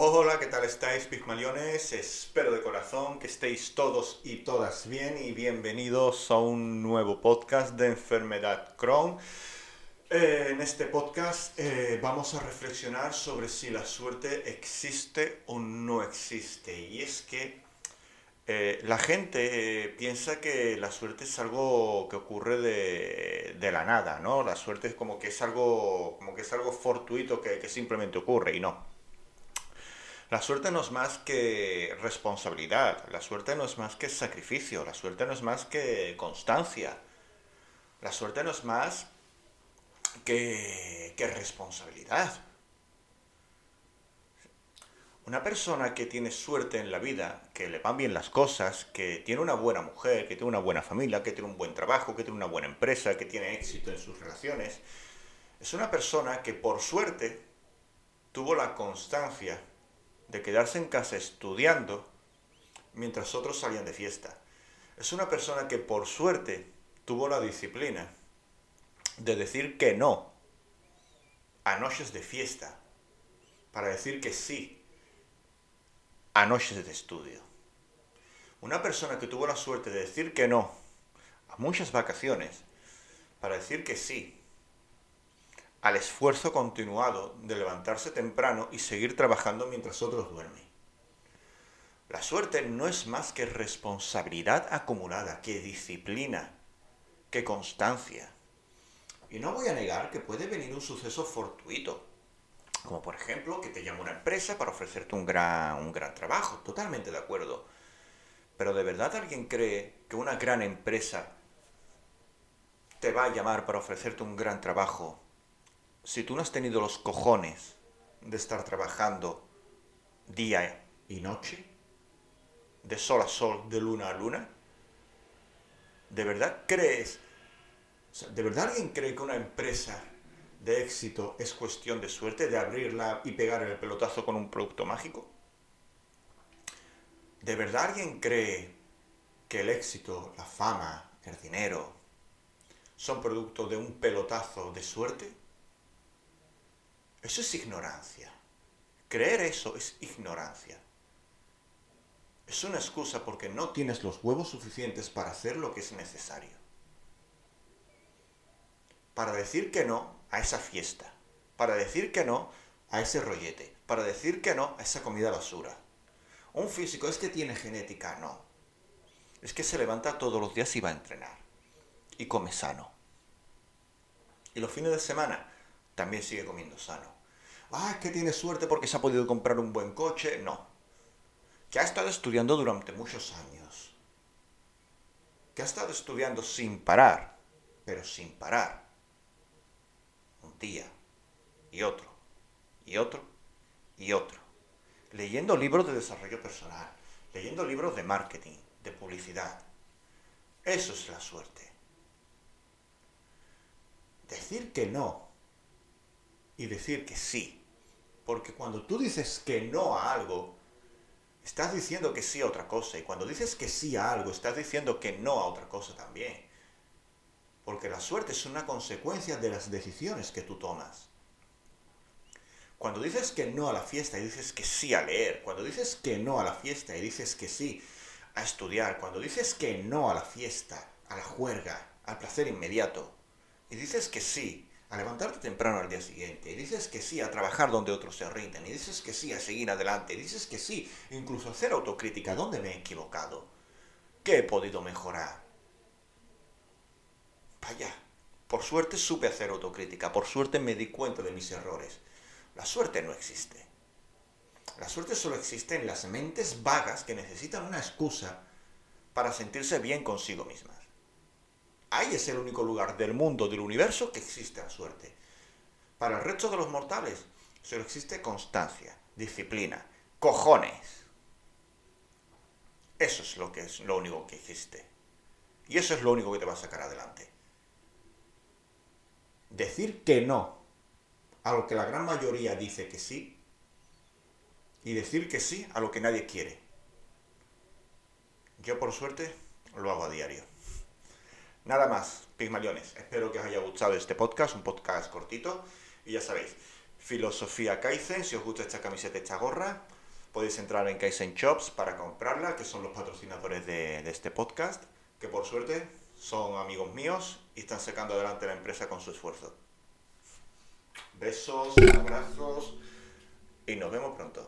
Hola, ¿qué tal estáis, Pigmaliones? Espero de corazón que estéis todos y todas bien y bienvenidos a un nuevo podcast de enfermedad Crohn. Eh, en este podcast eh, vamos a reflexionar sobre si la suerte existe o no existe. Y es que eh, la gente piensa que la suerte es algo que ocurre de, la nada, ¿no? La suerte es como que es algo, como que es algo fortuito que simplemente ocurre y no. La suerte no es más que responsabilidad, la suerte no es más que sacrificio, la suerte no es más que constancia, la suerte no es más que, responsabilidad. Una persona que tiene suerte en la vida, que le van bien las cosas, que tiene una buena mujer, que tiene una buena familia, que tiene un buen trabajo, que tiene una buena empresa, que tiene éxito en sus relaciones, es una persona que por suerte tuvo la constancia de quedarse en casa estudiando mientras otros salían de fiesta. Es una persona que por suerte tuvo la disciplina de decir que no a noches de fiesta para decir que sí a noches de estudio. Una persona que tuvo la suerte de decir que no a muchas vacaciones para decir que sí al esfuerzo continuado de levantarse temprano y seguir trabajando mientras otros duermen. La suerte no es más que responsabilidad acumulada, que disciplina, que constancia. Y no voy a negar que puede venir un suceso fortuito, como por ejemplo que te llame una empresa para ofrecerte un gran, un gran trabajo, totalmente de acuerdo. Pero ¿de verdad alguien cree que una gran empresa te va a llamar para ofrecerte un gran trabajo si tú no has tenido los cojones de estar trabajando día y noche, de sol a sol, de luna a luna, ¿de verdad crees, de verdad alguien cree que una empresa de éxito es cuestión de suerte, de abrirla y pegar el pelotazo con un producto mágico? ¿De verdad alguien cree que el éxito, la fama, el dinero son producto de un pelotazo de suerte? Eso es ignorancia. Creer eso es ignorancia. Es una excusa porque no tienes los huevos suficientes para hacer lo que es necesario. Para decir que no a esa fiesta. Para decir que no a ese rollete. Para decir que no a esa comida basura. Un físico es que tiene genética, no. Es que se levanta todos los días y va a entrenar. Y come sano. Y los fines de semana también sigue comiendo sano. Ah, es que tiene suerte porque se ha podido comprar un buen coche. No. Que ha estado estudiando durante muchos años. Que ha estado estudiando sin parar, pero sin parar. Un día, y otro, y otro, y otro. Leyendo libros de desarrollo personal, leyendo libros de marketing, de publicidad. Eso es la suerte. Decir que no y decir que sí. Porque cuando tú dices que no a algo, estás diciendo que sí a otra cosa. Y cuando dices que sí a algo, estás diciendo que no a otra cosa también. Porque la suerte es una consecuencia de las decisiones que tú tomas. Cuando dices que no a la fiesta y dices que sí a leer, cuando dices que no a la fiesta y dices que sí a estudiar, cuando dices que no a la fiesta, a la juerga, al placer inmediato, y dices que sí a levantarte temprano al día siguiente, y dices que sí a trabajar donde otros se rinden, y dices que sí a seguir adelante, y dices que sí, incluso a hacer autocrítica, ¿dónde me he equivocado? ¿Qué he podido mejorar? Vaya, por suerte supe hacer autocrítica, por suerte me di cuenta de mis errores. La suerte no existe. La suerte solo existe en las mentes vagas que necesitan una excusa para sentirse bien consigo mismas. Ahí es el único lugar del mundo, del universo, que existe la suerte. Para el resto de los mortales, solo existe constancia, disciplina, cojones. Eso es lo que es lo único que existe. Y eso es lo único que te va a sacar adelante. Decir que no a lo que la gran mayoría dice que sí y decir que sí a lo que nadie quiere. Yo por suerte lo hago a diario. Nada más, Pigmaliones. Espero que os haya gustado este podcast, un podcast cortito. Y ya sabéis, Filosofía Kaizen, si os gusta esta camiseta, esta gorra, podéis entrar en Kaizen Shops para comprarla, que son los patrocinadores de, de este podcast, que por suerte son amigos míos y están sacando adelante la empresa con su esfuerzo. Besos, abrazos y nos vemos pronto.